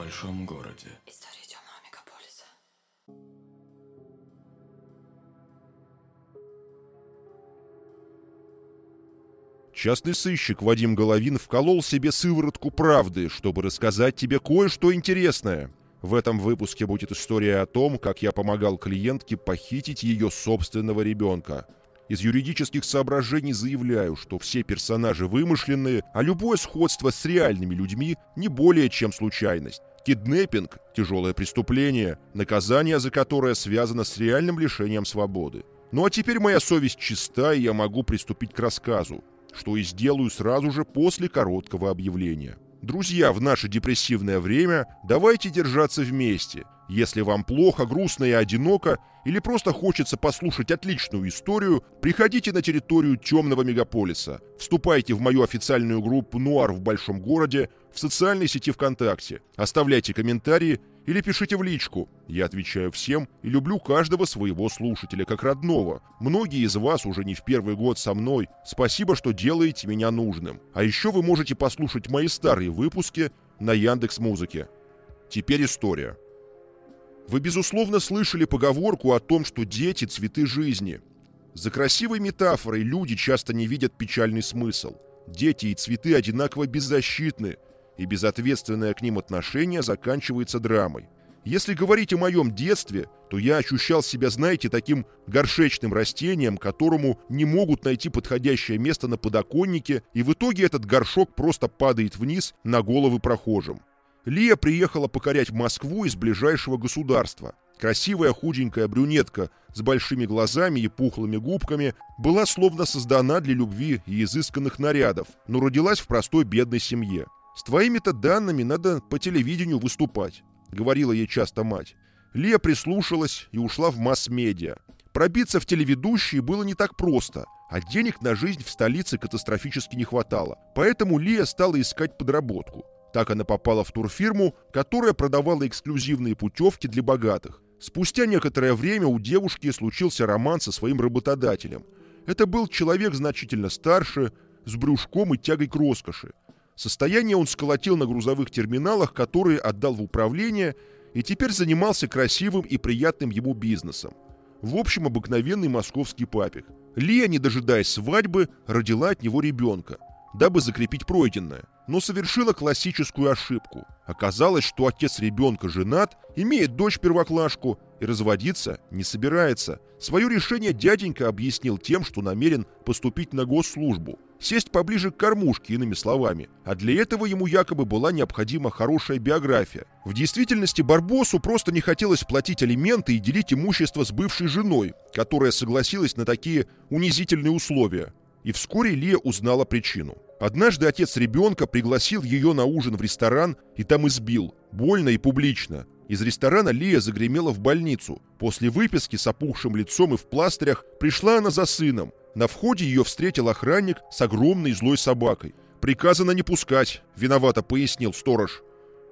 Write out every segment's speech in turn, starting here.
большом городе. История темного мегаполиса. Частный сыщик Вадим Головин вколол себе сыворотку правды, чтобы рассказать тебе кое-что интересное. В этом выпуске будет история о том, как я помогал клиентке похитить ее собственного ребенка. Из юридических соображений заявляю, что все персонажи вымышленные, а любое сходство с реальными людьми не более чем случайность. Киднеппинг – тяжелое преступление, наказание за которое связано с реальным лишением свободы. Ну а теперь моя совесть чиста, и я могу приступить к рассказу, что и сделаю сразу же после короткого объявления. Друзья, в наше депрессивное время давайте держаться вместе. Если вам плохо, грустно и одиноко, или просто хочется послушать отличную историю, приходите на территорию темного мегаполиса. Вступайте в мою официальную группу «Нуар в большом городе» в социальной сети ВКонтакте. Оставляйте комментарии или пишите в личку. Я отвечаю всем и люблю каждого своего слушателя как родного. Многие из вас уже не в первый год со мной. Спасибо, что делаете меня нужным. А еще вы можете послушать мои старые выпуски на Яндекс Музыке. Теперь история. Вы, безусловно, слышали поговорку о том, что дети – цветы жизни. За красивой метафорой люди часто не видят печальный смысл. Дети и цветы одинаково беззащитны, и безответственное к ним отношение заканчивается драмой. Если говорить о моем детстве, то я ощущал себя, знаете, таким горшечным растением, которому не могут найти подходящее место на подоконнике, и в итоге этот горшок просто падает вниз на головы прохожим. Лия приехала покорять Москву из ближайшего государства. Красивая худенькая брюнетка с большими глазами и пухлыми губками была словно создана для любви и изысканных нарядов, но родилась в простой бедной семье. «С твоими-то данными надо по телевидению выступать», — говорила ей часто мать. Лия прислушалась и ушла в масс-медиа. Пробиться в телеведущие было не так просто, а денег на жизнь в столице катастрофически не хватало. Поэтому Лия стала искать подработку. Так она попала в турфирму, которая продавала эксклюзивные путевки для богатых. Спустя некоторое время у девушки случился роман со своим работодателем. Это был человек значительно старше, с брюшком и тягой к роскоши. Состояние он сколотил на грузовых терминалах, которые отдал в управление, и теперь занимался красивым и приятным ему бизнесом. В общем, обыкновенный московский папик. Лия, не дожидаясь свадьбы, родила от него ребенка, дабы закрепить пройденное – но совершила классическую ошибку. Оказалось, что отец ребенка женат, имеет дочь-первоклашку и разводиться не собирается. Свое решение дяденька объяснил тем, что намерен поступить на госслужбу, сесть поближе к кормушке, иными словами. А для этого ему якобы была необходима хорошая биография. В действительности Барбосу просто не хотелось платить алименты и делить имущество с бывшей женой, которая согласилась на такие унизительные условия. И вскоре Лия узнала причину. Однажды отец ребенка пригласил ее на ужин в ресторан и там избил. Больно и публично. Из ресторана Лия загремела в больницу. После выписки с опухшим лицом и в пластырях пришла она за сыном. На входе ее встретил охранник с огромной злой собакой. «Приказано не пускать», — виновато пояснил сторож.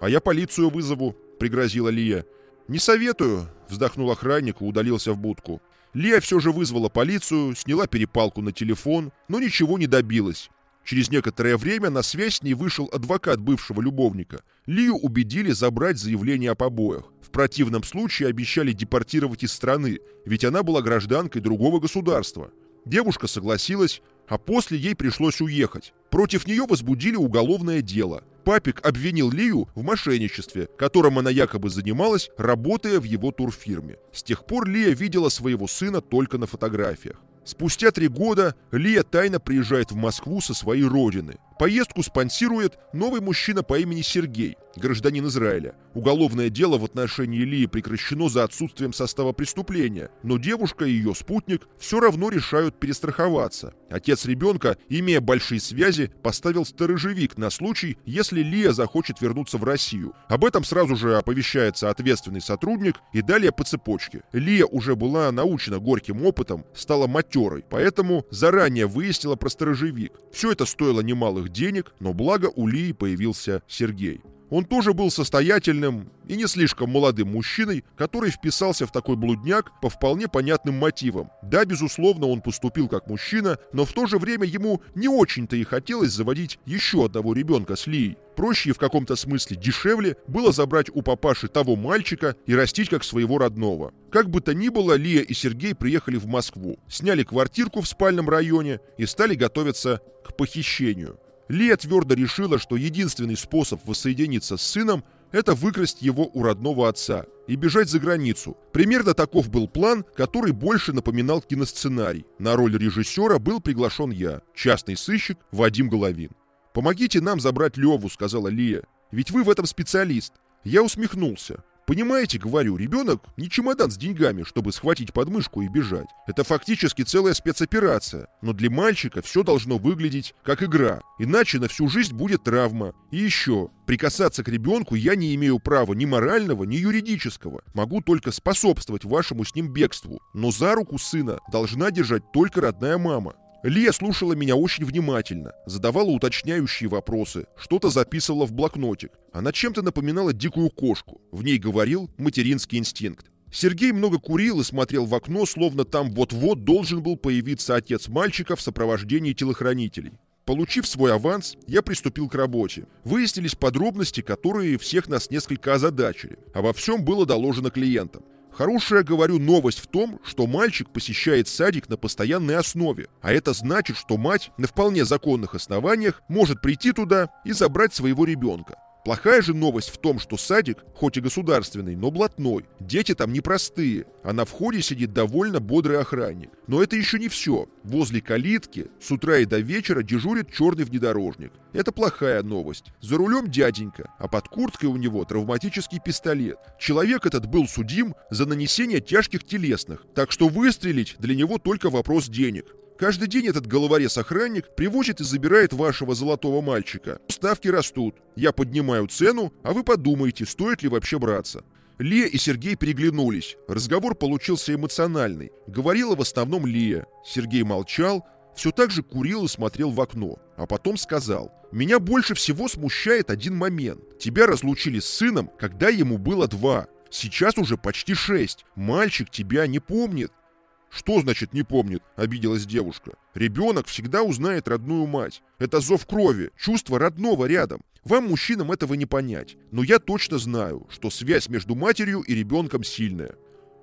«А я полицию вызову», — пригрозила Лия. «Не советую», — вздохнул охранник и удалился в будку. Лия все же вызвала полицию, сняла перепалку на телефон, но ничего не добилась. Через некоторое время на связь с ней вышел адвокат бывшего любовника. Лию убедили забрать заявление о побоях. В противном случае обещали депортировать из страны, ведь она была гражданкой другого государства. Девушка согласилась, а после ей пришлось уехать. Против нее возбудили уголовное дело. Папик обвинил Лию в мошенничестве, которым она якобы занималась, работая в его турфирме. С тех пор Лия видела своего сына только на фотографиях. Спустя три года Лия тайно приезжает в Москву со своей родины. Поездку спонсирует новый мужчина по имени Сергей, гражданин Израиля. Уголовное дело в отношении Лии прекращено за отсутствием состава преступления, но девушка и ее спутник все равно решают перестраховаться. Отец ребенка, имея большие связи, поставил сторожевик на случай, если Лия захочет вернуться в Россию. Об этом сразу же оповещается ответственный сотрудник и далее по цепочке. Лия уже была научена горьким опытом, стала матерой, поэтому заранее выяснила про сторожевик. Все это стоило немалых денег, но благо у Лии появился Сергей. Он тоже был состоятельным и не слишком молодым мужчиной, который вписался в такой блудняк по вполне понятным мотивам. Да, безусловно, он поступил как мужчина, но в то же время ему не очень-то и хотелось заводить еще одного ребенка с Лией. Проще и в каком-то смысле дешевле было забрать у папаши того мальчика и растить как своего родного. Как бы то ни было, Лия и Сергей приехали в Москву, сняли квартирку в спальном районе и стали готовиться к похищению. Лия твердо решила, что единственный способ воссоединиться с сыном – это выкрасть его у родного отца и бежать за границу. Примерно таков был план, который больше напоминал киносценарий. На роль режиссера был приглашен я, частный сыщик Вадим Головин. «Помогите нам забрать Леву», — сказала Лия. «Ведь вы в этом специалист». Я усмехнулся. Понимаете, говорю, ребенок не чемодан с деньгами, чтобы схватить подмышку и бежать. Это фактически целая спецоперация. Но для мальчика все должно выглядеть как игра. Иначе на всю жизнь будет травма. И еще, прикасаться к ребенку я не имею права ни морального, ни юридического. Могу только способствовать вашему с ним бегству. Но за руку сына должна держать только родная мама. Лия слушала меня очень внимательно, задавала уточняющие вопросы, что-то записывала в блокнотик. Она чем-то напоминала дикую кошку. В ней говорил материнский инстинкт. Сергей много курил и смотрел в окно, словно там вот-вот должен был появиться отец мальчика в сопровождении телохранителей. Получив свой аванс, я приступил к работе. Выяснились подробности, которые всех нас несколько озадачили. Обо всем было доложено клиентам. Хорошая, говорю, новость в том, что мальчик посещает садик на постоянной основе, а это значит, что мать на вполне законных основаниях может прийти туда и забрать своего ребенка. Плохая же новость в том, что садик, хоть и государственный, но блатной. Дети там непростые, а на входе сидит довольно бодрый охранник. Но это еще не все. Возле калитки с утра и до вечера дежурит черный внедорожник. Это плохая новость. За рулем дяденька, а под курткой у него травматический пистолет. Человек этот был судим за нанесение тяжких телесных, так что выстрелить для него только вопрос денег. Каждый день этот головорез-охранник привозит и забирает вашего золотого мальчика. Ставки растут. Я поднимаю цену, а вы подумайте, стоит ли вообще браться. Лия и Сергей переглянулись. Разговор получился эмоциональный. Говорила в основном Лия. Сергей молчал, все так же курил и смотрел в окно. А потом сказал, «Меня больше всего смущает один момент. Тебя разлучили с сыном, когда ему было два. Сейчас уже почти шесть. Мальчик тебя не помнит. «Что значит не помнит?» – обиделась девушка. «Ребенок всегда узнает родную мать. Это зов крови, чувство родного рядом. Вам, мужчинам, этого не понять. Но я точно знаю, что связь между матерью и ребенком сильная.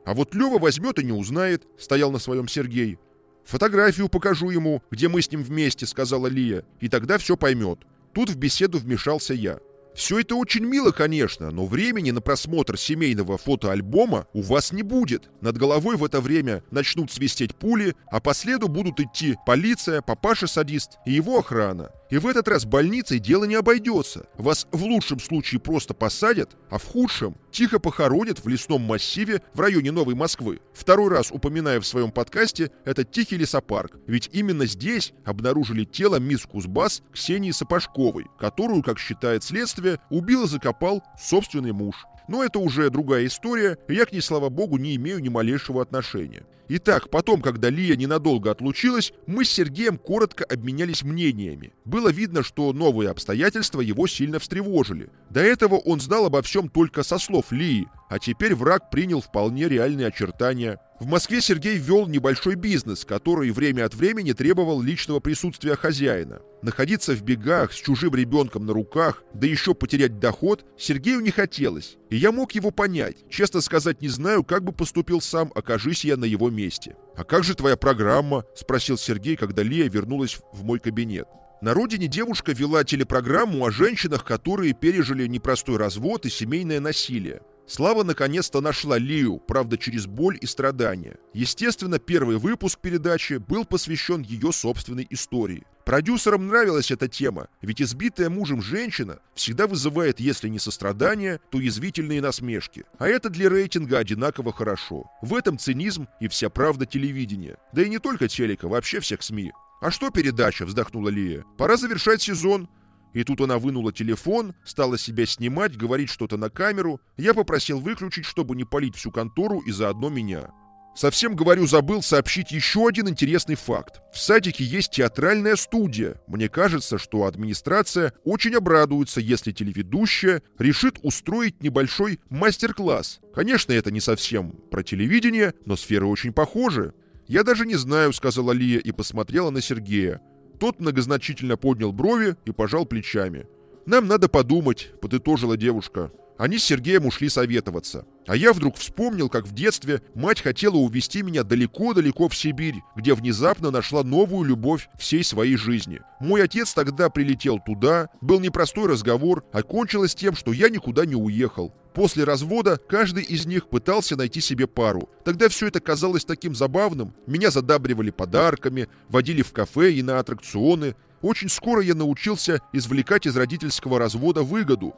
А вот Лева возьмет и не узнает», – стоял на своем Сергей. «Фотографию покажу ему, где мы с ним вместе», – сказала Лия, – «и тогда все поймет». Тут в беседу вмешался я. Все это очень мило, конечно, но времени на просмотр семейного фотоальбома у вас не будет. Над головой в это время начнут свистеть пули, а по следу будут идти полиция, папаша-садист и его охрана. И в этот раз больницей дело не обойдется. Вас в лучшем случае просто посадят, а в худшем тихо похоронят в лесном массиве в районе Новой Москвы. Второй раз упоминая в своем подкасте этот тихий лесопарк. Ведь именно здесь обнаружили тело мисс Кузбасс Ксении Сапожковой, которую, как считает следствие, убил и закопал собственный муж. Но это уже другая история, я к ней, слава богу, не имею ни малейшего отношения. Итак, потом, когда Лия ненадолго отлучилась, мы с Сергеем коротко обменялись мнениями. Было видно, что новые обстоятельства его сильно встревожили. До этого он знал обо всем только со слов Лии, а теперь враг принял вполне реальные очертания. В Москве Сергей вел небольшой бизнес, который время от времени требовал личного присутствия хозяина. Находиться в бегах с чужим ребенком на руках, да еще потерять доход, Сергею не хотелось. И я мог его понять. Честно сказать, не знаю, как бы поступил сам, окажись я на его месте. «А как же твоя программа?» – спросил Сергей, когда Лия вернулась в мой кабинет. На родине девушка вела телепрограмму о женщинах, которые пережили непростой развод и семейное насилие. Слава наконец-то нашла Лию, правда через боль и страдания. Естественно, первый выпуск передачи был посвящен ее собственной истории. Продюсерам нравилась эта тема, ведь избитая мужем женщина всегда вызывает, если не сострадание, то язвительные насмешки. А это для рейтинга одинаково хорошо. В этом цинизм и вся правда телевидения. Да и не только телека, вообще всех СМИ. «А что передача?» – вздохнула Лия. «Пора завершать сезон. И тут она вынула телефон, стала себя снимать, говорить что-то на камеру. Я попросил выключить, чтобы не палить всю контору и заодно меня. Совсем, говорю, забыл сообщить еще один интересный факт. В садике есть театральная студия. Мне кажется, что администрация очень обрадуется, если телеведущая решит устроить небольшой мастер-класс. Конечно, это не совсем про телевидение, но сферы очень похожи. «Я даже не знаю», — сказала Лия и посмотрела на Сергея. Тот многозначительно поднял брови и пожал плечами. «Нам надо подумать», — подытожила девушка. Они с Сергеем ушли советоваться. А я вдруг вспомнил, как в детстве мать хотела увезти меня далеко-далеко в Сибирь, где внезапно нашла новую любовь всей своей жизни. Мой отец тогда прилетел туда, был непростой разговор, а кончилось тем, что я никуда не уехал. После развода каждый из них пытался найти себе пару. Тогда все это казалось таким забавным. Меня задабривали подарками, водили в кафе и на аттракционы. Очень скоро я научился извлекать из родительского развода выгоду.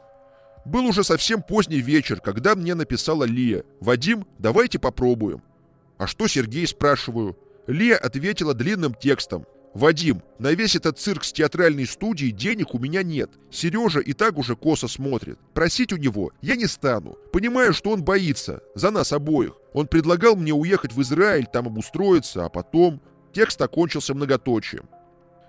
Был уже совсем поздний вечер, когда мне написала Лия. «Вадим, давайте попробуем». «А что, Сергей?» – спрашиваю. Лия ответила длинным текстом. «Вадим, на весь этот цирк с театральной студией денег у меня нет. Сережа и так уже косо смотрит. Просить у него я не стану. Понимаю, что он боится. За нас обоих. Он предлагал мне уехать в Израиль, там обустроиться, а потом...» Текст окончился многоточием.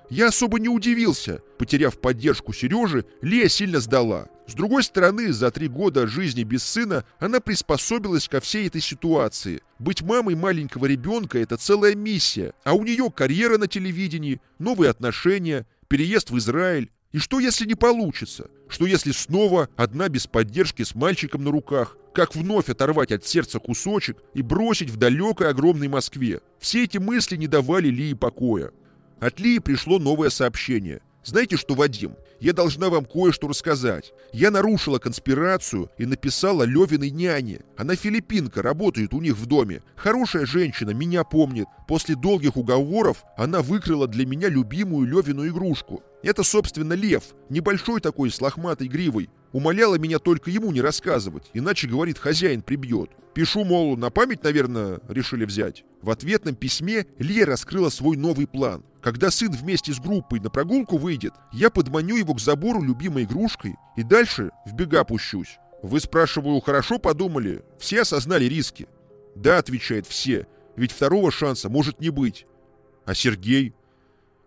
Я особо не удивился. Потеряв поддержку Сережи, Лия сильно сдала. С другой стороны, за три года жизни без сына она приспособилась ко всей этой ситуации. Быть мамой маленького ребенка – это целая миссия. А у нее карьера на телевидении, новые отношения, переезд в Израиль. И что, если не получится? Что, если снова одна без поддержки с мальчиком на руках? Как вновь оторвать от сердца кусочек и бросить в далекой огромной Москве? Все эти мысли не давали Лии покоя. От Лии пришло новое сообщение. Знаете что, Вадим, я должна вам кое-что рассказать. Я нарушила конспирацию и написала Левиной няне. Она филиппинка, работает у них в доме. Хорошая женщина, меня помнит. После долгих уговоров она выкрыла для меня любимую Левину игрушку. Это, собственно, лев, небольшой такой с лохматой гривой. Умоляла меня только ему не рассказывать, иначе, говорит, хозяин прибьет. Пишу, мол, на память, наверное, решили взять. В ответном письме Лия раскрыла свой новый план. Когда сын вместе с группой на прогулку выйдет, я подманю его к забору любимой игрушкой и дальше в бега пущусь. Вы, спрашиваю, хорошо подумали? Все осознали риски? Да, отвечает все, ведь второго шанса может не быть. А Сергей?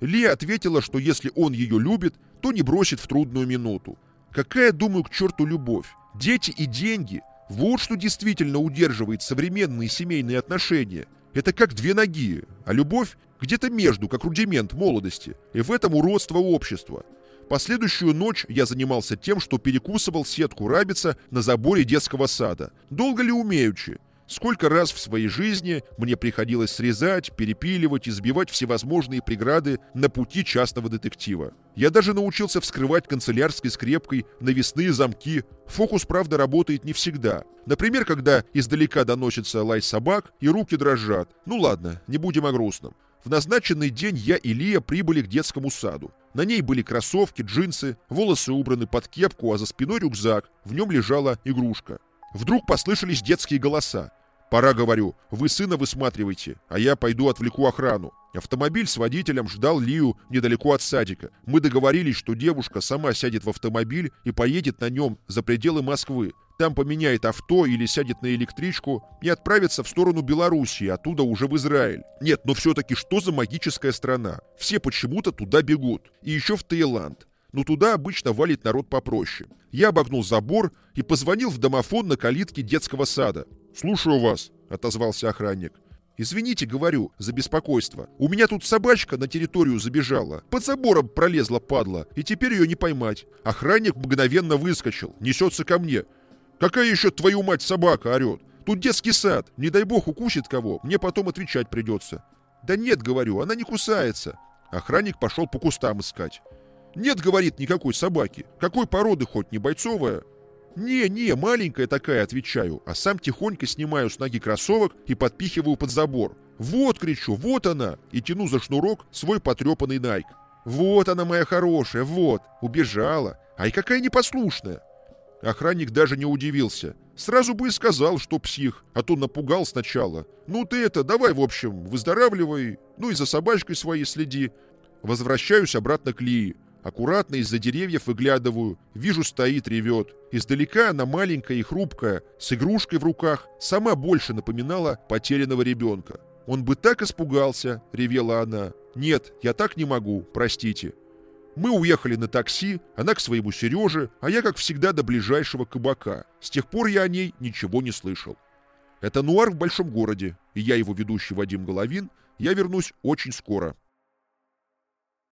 Лия ответила, что если он ее любит, то не бросит в трудную минуту. Какая, думаю, к черту любовь? Дети и деньги – вот что действительно удерживает современные семейные отношения. Это как две ноги, а любовь где-то между, как рудимент молодости. И в этом уродство общества. Последующую ночь я занимался тем, что перекусывал сетку рабица на заборе детского сада. Долго ли умеючи? Сколько раз в своей жизни мне приходилось срезать, перепиливать и сбивать всевозможные преграды на пути частного детектива. Я даже научился вскрывать канцелярской скрепкой навесные замки. Фокус, правда, работает не всегда. Например, когда издалека доносится лай собак и руки дрожат. Ну ладно, не будем о грустном. В назначенный день я и Лия прибыли к детскому саду. На ней были кроссовки, джинсы, волосы убраны под кепку, а за спиной рюкзак. В нем лежала игрушка. Вдруг послышались детские голоса. Пора, говорю, вы сына высматривайте, а я пойду отвлеку охрану. Автомобиль с водителем ждал Лию недалеко от садика. Мы договорились, что девушка сама сядет в автомобиль и поедет на нем за пределы Москвы. Там поменяет авто или сядет на электричку и отправится в сторону Белоруссии, оттуда уже в Израиль. Нет, но все-таки что за магическая страна? Все почему-то туда бегут. И еще в Таиланд но туда обычно валит народ попроще. Я обогнул забор и позвонил в домофон на калитке детского сада. «Слушаю вас», — отозвался охранник. «Извините, говорю, за беспокойство. У меня тут собачка на территорию забежала. Под забором пролезла падла, и теперь ее не поймать. Охранник мгновенно выскочил, несется ко мне. «Какая еще твою мать собака?» — орет. «Тут детский сад. Не дай бог укусит кого, мне потом отвечать придется». «Да нет, — говорю, — она не кусается». Охранник пошел по кустам искать. «Нет, — говорит, — никакой собаки. Какой породы хоть, не бойцовая?» «Не-не, маленькая такая», — отвечаю, а сам тихонько снимаю с ноги кроссовок и подпихиваю под забор. «Вот!» — кричу, «вот она!» и тяну за шнурок свой потрепанный Найк. «Вот она, моя хорошая, вот!» Убежала. Ай, какая непослушная! Охранник даже не удивился. Сразу бы и сказал, что псих, а то напугал сначала. «Ну ты это, давай, в общем, выздоравливай, ну и за собачкой своей следи». Возвращаюсь обратно к Лии. Аккуратно из-за деревьев выглядываю, вижу, стоит, ревет. Издалека она маленькая и хрупкая, с игрушкой в руках, сама больше напоминала потерянного ребенка. «Он бы так испугался!» — ревела она. «Нет, я так не могу, простите». Мы уехали на такси, она к своему Сереже, а я, как всегда, до ближайшего кабака. С тех пор я о ней ничего не слышал. Это «Нуар в большом городе», и я его ведущий Вадим Головин. Я вернусь очень скоро.